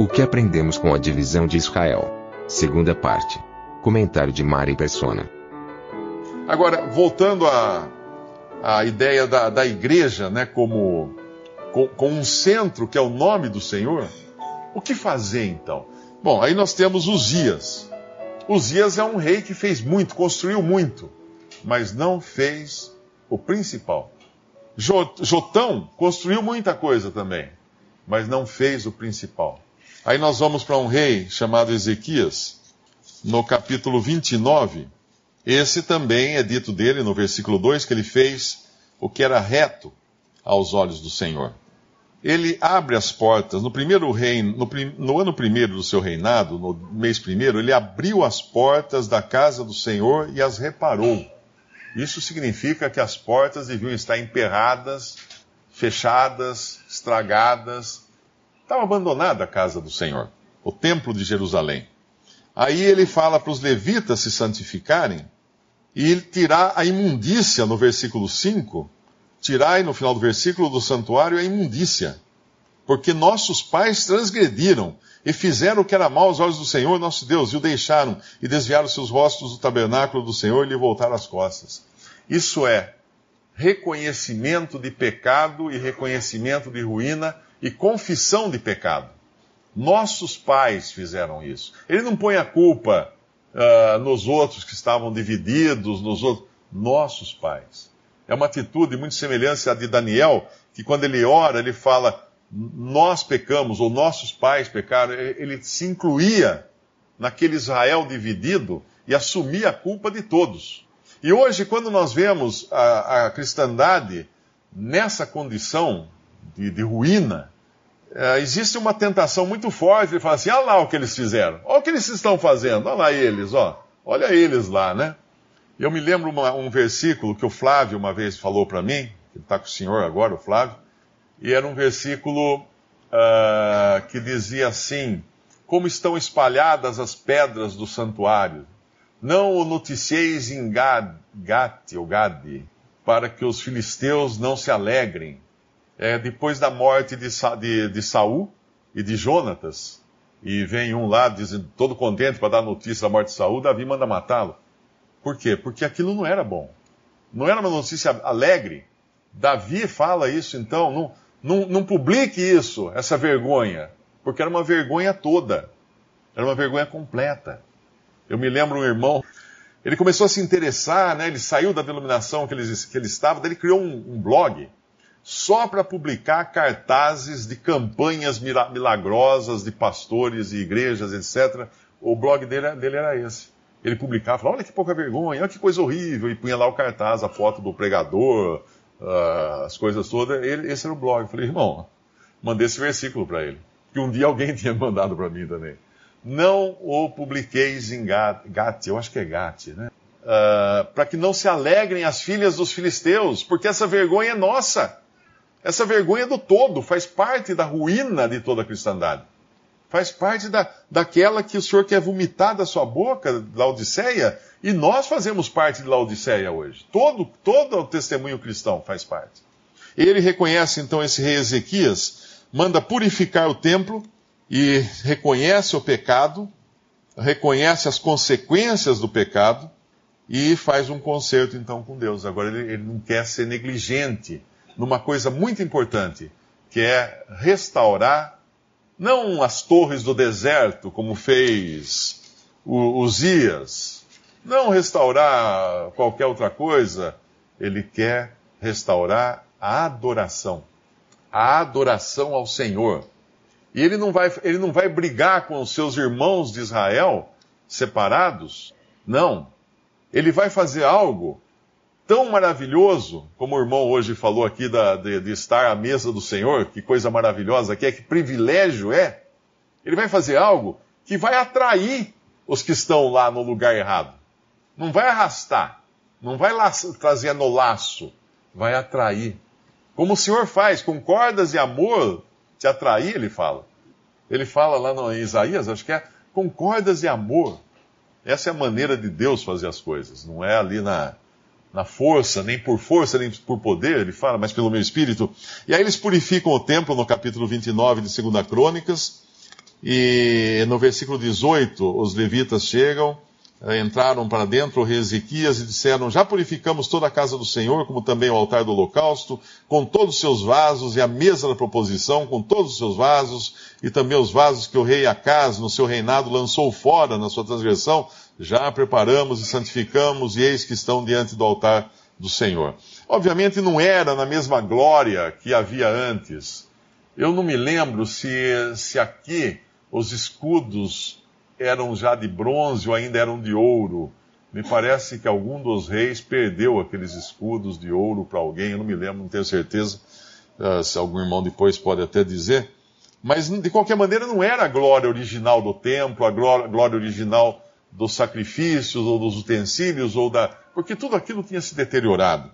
O que aprendemos com a divisão de Israel? Segunda parte. Comentário de Mari Persona. Agora, voltando à, à ideia da, da igreja, né, como com, com um centro que é o nome do Senhor, o que fazer então? Bom, aí nós temos Uzias. Uzias é um rei que fez muito, construiu muito, mas não fez o principal. Jotão construiu muita coisa também, mas não fez o principal. Aí nós vamos para um rei chamado Ezequias, no capítulo 29. Esse também é dito dele no versículo 2 que ele fez o que era reto aos olhos do Senhor. Ele abre as portas, no primeiro reino, no, no, ano primeiro do seu reinado, no mês primeiro, ele abriu as portas da casa do Senhor e as reparou. Isso significa que as portas deviam estar emperradas, fechadas, estragadas. Estava abandonada a casa do Senhor, o templo de Jerusalém. Aí ele fala para os levitas se santificarem e tirar a imundícia no versículo 5 Tirai no final do versículo do santuário a imundícia, porque nossos pais transgrediram e fizeram o que era mal aos olhos do Senhor nosso Deus, e o deixaram, e desviaram seus rostos do tabernáculo do Senhor e lhe voltaram as costas. Isso é reconhecimento de pecado e reconhecimento de ruína e confissão de pecado. Nossos pais fizeram isso. Ele não põe a culpa uh, nos outros que estavam divididos, nos outros. Nossos pais. É uma atitude muito semelhante à de Daniel, que quando ele ora, ele fala, nós pecamos, ou nossos pais pecaram. Ele se incluía naquele Israel dividido e assumia a culpa de todos. E hoje, quando nós vemos a, a cristandade nessa condição de, de ruína, é, existe uma tentação muito forte de falar assim: olha lá o que eles fizeram, olha o que eles estão fazendo, olha lá eles, ó, olha eles lá, né? Eu me lembro uma, um versículo que o Flávio uma vez falou para mim, que está com o senhor agora, o Flávio, e era um versículo uh, que dizia assim: Como estão espalhadas as pedras do santuário, não o noticieis em Gad, Gate ou Gade, para que os filisteus não se alegrem. É, depois da morte de, de, de Saul e de Jonatas, e vem um lá dizendo, todo contente para dar notícia da morte de Saul, Davi manda matá-lo. Por quê? Porque aquilo não era bom. Não era uma notícia alegre. Davi fala isso, então, não, não, não publique isso, essa vergonha, porque era uma vergonha toda. Era uma vergonha completa. Eu me lembro um irmão, ele começou a se interessar, né? ele saiu da denominação que ele, que ele estava, daí ele criou um, um blog só para publicar cartazes de campanhas milagrosas de pastores e igrejas, etc. O blog dele, dele era esse ele publicava, falava, olha que pouca vergonha, olha que coisa horrível, e punha lá o cartaz, a foto do pregador, uh, as coisas todas. Ele, esse era o blog. Falei, irmão, mandei esse versículo para ele, que um dia alguém tinha mandado para mim também. Não o publiqueis em Gate, eu acho que é Gate, né? Uh, para que não se alegrem as filhas dos filisteus, porque essa vergonha é nossa. Essa vergonha do todo, faz parte da ruína de toda a cristandade faz parte da, daquela que o Senhor quer vomitar da sua boca, Laodiceia, e nós fazemos parte de Laodiceia hoje. Todo, todo o testemunho cristão faz parte. Ele reconhece então esse rei Ezequias, manda purificar o templo e reconhece o pecado, reconhece as consequências do pecado e faz um concerto então com Deus. Agora ele, ele não quer ser negligente numa coisa muito importante, que é restaurar não as torres do deserto, como fez Uzias. Não restaurar qualquer outra coisa. Ele quer restaurar a adoração. A adoração ao Senhor. E ele não vai, ele não vai brigar com os seus irmãos de Israel separados. Não. Ele vai fazer algo tão maravilhoso, como o irmão hoje falou aqui da, de, de, estar à mesa do Senhor, que coisa maravilhosa que é, que privilégio é, ele vai fazer algo que vai atrair os que estão lá no lugar errado. Não vai arrastar, não vai trazer no laço, vai atrair. Como o Senhor faz, com cordas e amor, te atrair, ele fala. Ele fala lá no, em Isaías, acho que é, com cordas e amor. Essa é a maneira de Deus fazer as coisas. Não é ali na, na força, nem por força, nem por poder, ele fala, mas pelo meu espírito. E aí eles purificam o templo no capítulo 29 de 2 Crônicas. E no versículo 18, os levitas chegam eh, entraram para dentro o rei Ezequias e disseram: Já purificamos toda a casa do Senhor, como também o altar do holocausto, com todos os seus vasos, e a mesa da proposição, com todos os seus vasos, e também os vasos que o rei Acas, no seu reinado, lançou fora na sua transgressão. Já preparamos e santificamos, e eis que estão diante do altar do Senhor. Obviamente não era na mesma glória que havia antes. Eu não me lembro se, se aqui os escudos eram já de bronze ou ainda eram de ouro. Me parece que algum dos reis perdeu aqueles escudos de ouro para alguém, eu não me lembro, não tenho certeza. Uh, se algum irmão depois pode até dizer. Mas, de qualquer maneira, não era a glória original do templo, a glória, glória original dos sacrifícios, ou dos utensílios, ou da. Porque tudo aquilo tinha se deteriorado.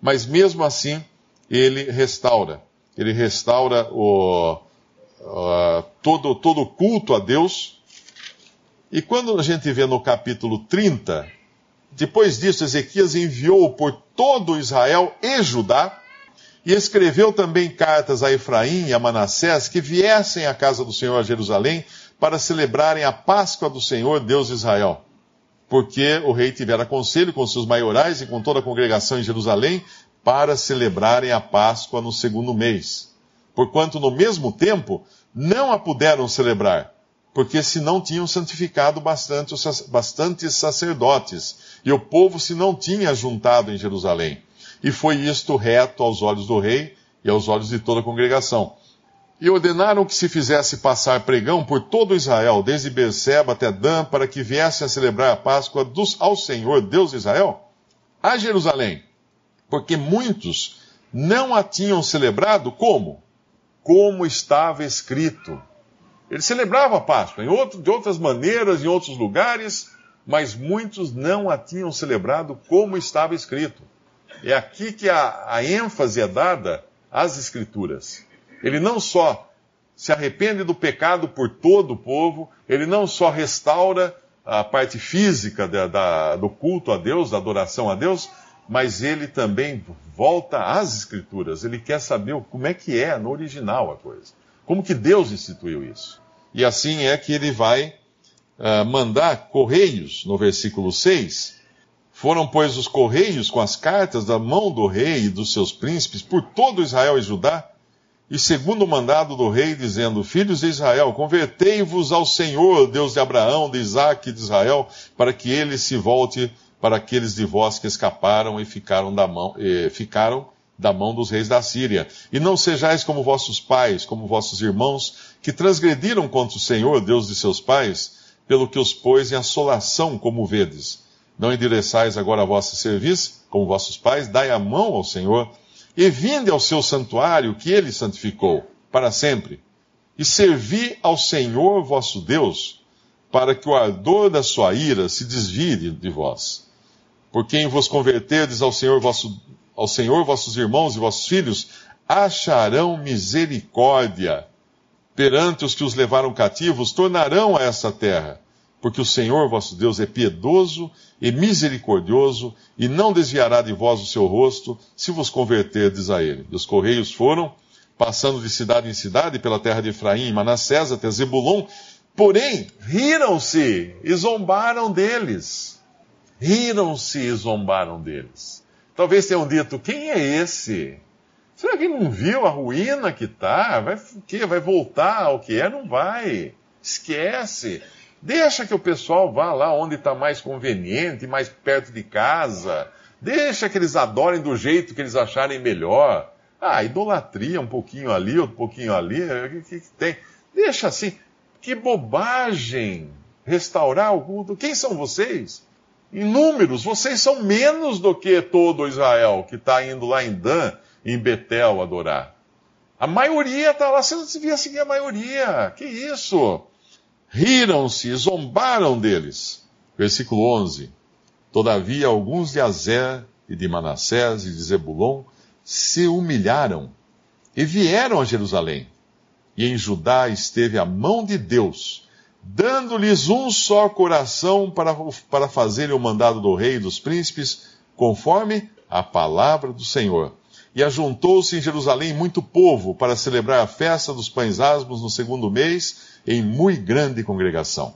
Mas mesmo assim, ele restaura. Ele restaura o, uh, todo, todo o culto a Deus e quando a gente vê no capítulo 30, depois disso, Ezequias enviou por todo Israel e Judá, e escreveu também cartas a Efraim e a Manassés que viessem à casa do Senhor a Jerusalém para celebrarem a Páscoa do Senhor, Deus de Israel. Porque o rei tivera conselho com seus maiorais e com toda a congregação em Jerusalém para celebrarem a Páscoa no segundo mês. Porquanto no mesmo tempo não a puderam celebrar porque se não tinham santificado bastante, bastantes sacerdotes, e o povo se não tinha juntado em Jerusalém. E foi isto reto aos olhos do rei e aos olhos de toda a congregação. E ordenaram que se fizesse passar pregão por todo Israel, desde Berseba até Dan, para que viessem a celebrar a Páscoa dos, ao Senhor, Deus de Israel, a Jerusalém. Porque muitos não a tinham celebrado como? Como estava escrito ele celebrava a Páscoa em outro, de outras maneiras, em outros lugares, mas muitos não a tinham celebrado como estava escrito. É aqui que a, a ênfase é dada às Escrituras. Ele não só se arrepende do pecado por todo o povo, ele não só restaura a parte física da, da, do culto a Deus, da adoração a Deus, mas ele também volta às Escrituras. Ele quer saber como é que é no original a coisa. Como que Deus instituiu isso? E assim é que ele vai uh, mandar correios, no versículo 6. Foram, pois, os correios com as cartas da mão do rei e dos seus príncipes por todo Israel e Judá, e segundo o mandado do rei, dizendo: Filhos de Israel, convertei-vos ao Senhor, Deus de Abraão, de Isaac e de Israel, para que ele se volte para aqueles de vós que escaparam e ficaram da mão, ficaram da mão dos reis da Síria. E não sejais como vossos pais, como vossos irmãos, que transgrediram contra o Senhor, Deus de seus pais, pelo que os pôs em assolação, como vedes. Não endereçais agora a vossa serviço, como vossos pais, dai a mão ao Senhor, e vinde ao seu santuário, que ele santificou, para sempre. E servi ao Senhor vosso Deus, para que o ardor da sua ira se desvie de vós. Por quem vos converterdes ao Senhor vosso ao Senhor vossos irmãos e vossos filhos acharão misericórdia perante os que os levaram cativos, tornarão a essa terra, porque o Senhor vosso Deus é piedoso e misericordioso, e não desviará de vós o seu rosto, se vos converterdes a ele. E os correios foram, passando de cidade em cidade, pela terra de Efraim Manassés até Zebulon, porém, riram-se e zombaram deles. Riram-se e zombaram deles. Talvez tenham dito: quem é esse? Será que não viu a ruína que está? Vai, que, vai voltar ao que é? Não vai. Esquece. Deixa que o pessoal vá lá onde está mais conveniente, mais perto de casa. Deixa que eles adorem do jeito que eles acharem melhor. Ah, idolatria um pouquinho ali, outro pouquinho ali. O que, que tem? Deixa assim. Que bobagem! Restaurar o culto. Quem são vocês? em números, vocês são menos do que todo Israel que está indo lá em Dan, em Betel, adorar. A maioria está lá, você não devia seguir a maioria. Que isso? Riram-se, zombaram deles. Versículo 11. Todavia, alguns de Azer e de Manassés e de Zebulon se humilharam e vieram a Jerusalém. E em Judá esteve a mão de Deus, dando-lhes um só coração para, para fazerem o mandado do rei e dos príncipes, conforme a palavra do Senhor. E ajuntou-se em Jerusalém muito povo para celebrar a festa dos pães asmos no segundo mês, em muito grande congregação.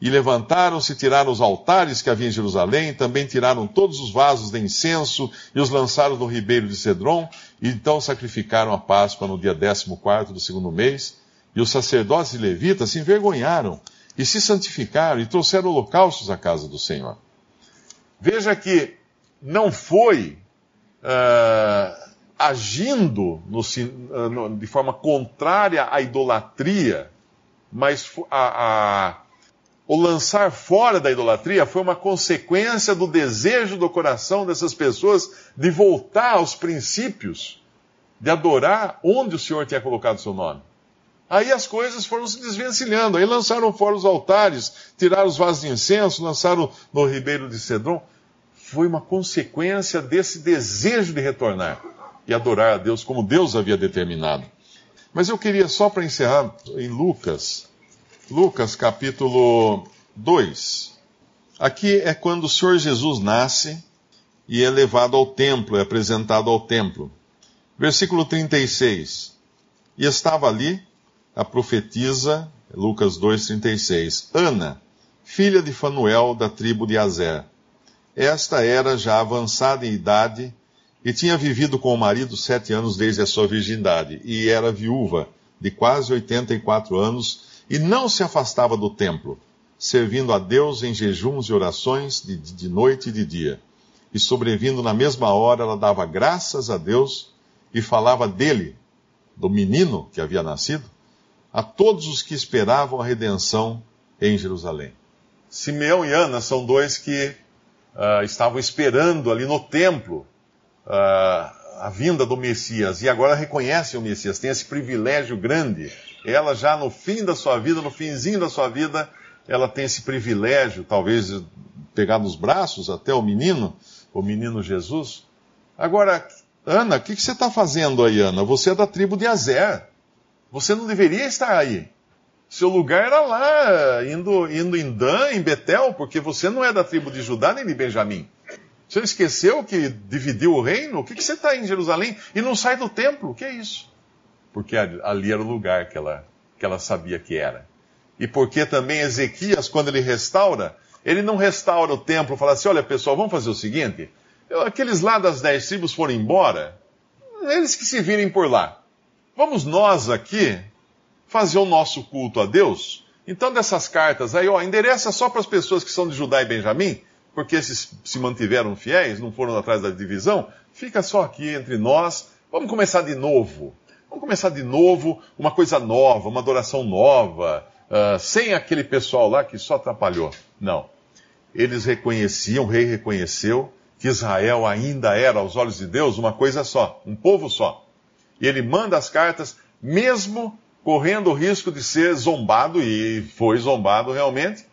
E levantaram-se tiraram os altares que havia em Jerusalém, também tiraram todos os vasos de incenso e os lançaram no ribeiro de Cedron, e então sacrificaram a Páscoa no dia décimo quarto do segundo mês. E os sacerdotes e levitas se envergonharam e se santificaram e trouxeram holocaustos à casa do Senhor. Veja que não foi uh, agindo no, no, de forma contrária à idolatria, mas a, a, o lançar fora da idolatria foi uma consequência do desejo do coração dessas pessoas de voltar aos princípios, de adorar onde o Senhor tinha colocado o seu nome. Aí as coisas foram se desvencilhando. Aí lançaram fora os altares, tiraram os vasos de incenso, lançaram no ribeiro de Cedron. Foi uma consequência desse desejo de retornar e adorar a Deus como Deus havia determinado. Mas eu queria só para encerrar em Lucas, Lucas capítulo 2. Aqui é quando o Senhor Jesus nasce e é levado ao templo, é apresentado ao templo. Versículo 36. E estava ali a profetisa, Lucas 2,36, Ana, filha de Fanuel, da tribo de Azer. Esta era já avançada em idade e tinha vivido com o marido sete anos desde a sua virgindade, e era viúva de quase 84 anos, e não se afastava do templo, servindo a Deus em jejuns e orações de, de noite e de dia. E sobrevindo na mesma hora, ela dava graças a Deus e falava dele, do menino que havia nascido, a todos os que esperavam a redenção em Jerusalém. Simeão e Ana são dois que uh, estavam esperando ali no templo uh, a vinda do Messias e agora reconhecem o Messias, tem esse privilégio grande. Ela já no fim da sua vida, no finzinho da sua vida, ela tem esse privilégio, talvez pegar nos braços até o menino, o menino Jesus. Agora, Ana, o que, que, você está fazendo aí, Ana? Você é da tribo de Azer. Você não deveria estar aí. Seu lugar era lá, indo, indo em Dan, em Betel, porque você não é da tribo de Judá nem de Benjamim. Você esqueceu que dividiu o reino? O que, que você está em Jerusalém e não sai do templo? O que é isso? Porque ali era o lugar que ela, que ela sabia que era. E porque também Ezequias, quando ele restaura, ele não restaura o templo fala assim: olha pessoal, vamos fazer o seguinte: aqueles lá das dez tribos foram embora, eles que se virem por lá. Vamos nós aqui fazer o nosso culto a Deus? Então, dessas cartas aí, ó, endereça só para as pessoas que são de Judá e Benjamim, porque esses se mantiveram fiéis, não foram atrás da divisão, fica só aqui entre nós. Vamos começar de novo. Vamos começar de novo, uma coisa nova, uma adoração nova, uh, sem aquele pessoal lá que só atrapalhou. Não. Eles reconheciam, o rei reconheceu que Israel ainda era, aos olhos de Deus, uma coisa só, um povo só. E ele manda as cartas, mesmo correndo o risco de ser zombado, e foi zombado realmente,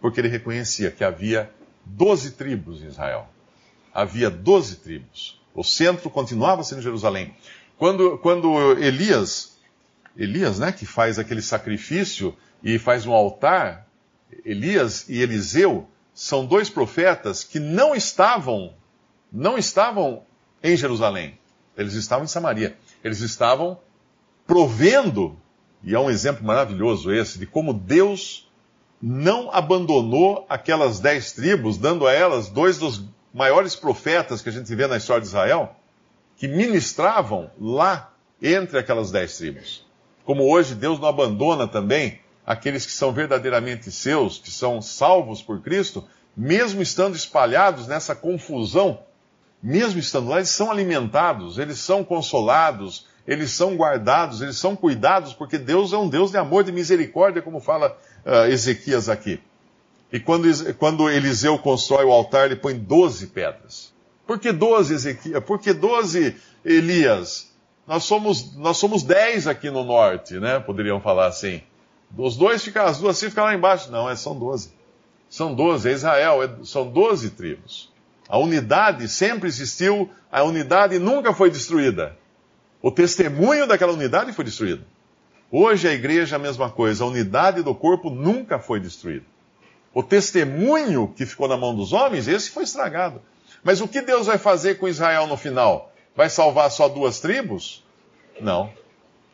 porque ele reconhecia que havia doze tribos em Israel. Havia doze tribos. O centro continuava sendo Jerusalém. Quando, quando Elias, Elias, né, que faz aquele sacrifício e faz um altar, Elias e Eliseu são dois profetas que não estavam, não estavam em Jerusalém. Eles estavam em Samaria. Eles estavam provendo, e é um exemplo maravilhoso esse, de como Deus não abandonou aquelas dez tribos, dando a elas dois dos maiores profetas que a gente vê na história de Israel, que ministravam lá entre aquelas dez tribos. Como hoje Deus não abandona também aqueles que são verdadeiramente seus, que são salvos por Cristo, mesmo estando espalhados nessa confusão, mesmo estando lá, eles são alimentados, eles são consolados, eles são guardados, eles são cuidados, porque Deus é um Deus de amor, de misericórdia, como fala uh, Ezequias aqui. E quando, quando Eliseu constrói o altar, ele põe 12 pedras. Por que 12 Ezequiel? Por que 12 Elias? Nós somos, nós somos 10 aqui no norte, né? Poderiam falar assim. Os dois ficam, as duas ficam lá embaixo. Não, é, são 12. São 12, é Israel, é, são 12 tribos. A unidade sempre existiu, a unidade nunca foi destruída. O testemunho daquela unidade foi destruído. Hoje a igreja é a mesma coisa, a unidade do corpo nunca foi destruída. O testemunho que ficou na mão dos homens, esse foi estragado. Mas o que Deus vai fazer com Israel no final? Vai salvar só duas tribos? Não.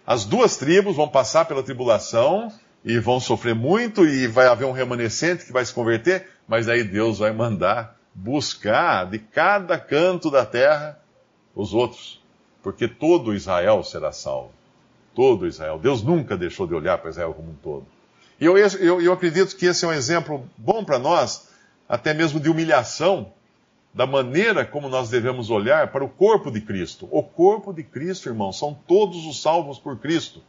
As duas tribos vão passar pela tribulação e vão sofrer muito e vai haver um remanescente que vai se converter, mas aí Deus vai mandar buscar de cada canto da terra os outros, porque todo Israel será salvo. Todo Israel. Deus nunca deixou de olhar para Israel como um todo. E eu, eu, eu acredito que esse é um exemplo bom para nós, até mesmo de humilhação, da maneira como nós devemos olhar para o corpo de Cristo. O corpo de Cristo, irmão, são todos os salvos por Cristo.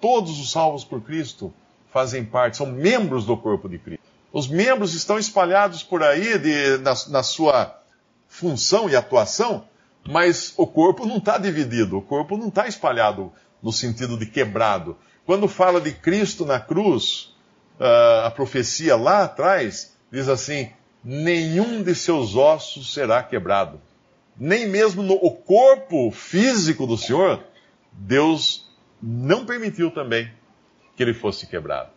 Todos os salvos por Cristo fazem parte, são membros do corpo de Cristo. Os membros estão espalhados por aí de, na, na sua função e atuação, mas o corpo não está dividido, o corpo não está espalhado no sentido de quebrado. Quando fala de Cristo na cruz, uh, a profecia lá atrás diz assim: nenhum de seus ossos será quebrado. Nem mesmo no o corpo físico do Senhor, Deus não permitiu também que ele fosse quebrado.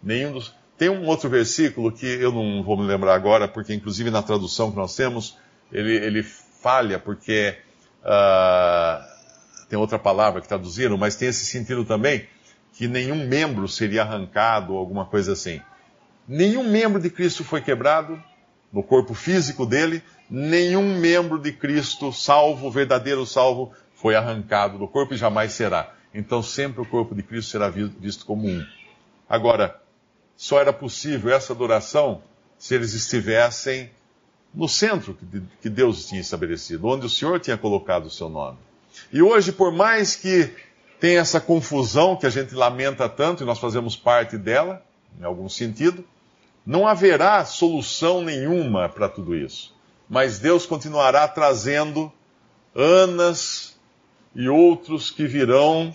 Nenhum dos. Tem um outro versículo que eu não vou me lembrar agora, porque inclusive na tradução que nós temos, ele, ele falha, porque uh, tem outra palavra que traduziram, mas tem esse sentido também, que nenhum membro seria arrancado ou alguma coisa assim. Nenhum membro de Cristo foi quebrado no corpo físico dele, nenhum membro de Cristo, salvo, verdadeiro salvo, foi arrancado do corpo e jamais será. Então sempre o corpo de Cristo será visto como um. Agora, só era possível essa adoração se eles estivessem no centro que Deus tinha estabelecido, onde o Senhor tinha colocado o seu nome. E hoje, por mais que tenha essa confusão que a gente lamenta tanto, e nós fazemos parte dela, em algum sentido, não haverá solução nenhuma para tudo isso. Mas Deus continuará trazendo Anas e outros que virão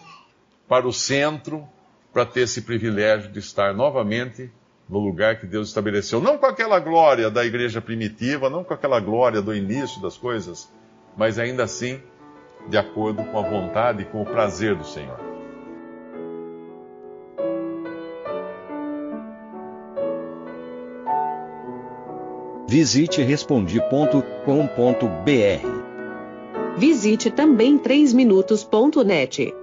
para o centro para ter esse privilégio de estar novamente no lugar que Deus estabeleceu. Não com aquela glória da igreja primitiva, não com aquela glória do início das coisas, mas ainda assim de acordo com a vontade e com o prazer do Senhor. Visite respondi.com.br. Visite também 3minutos.net.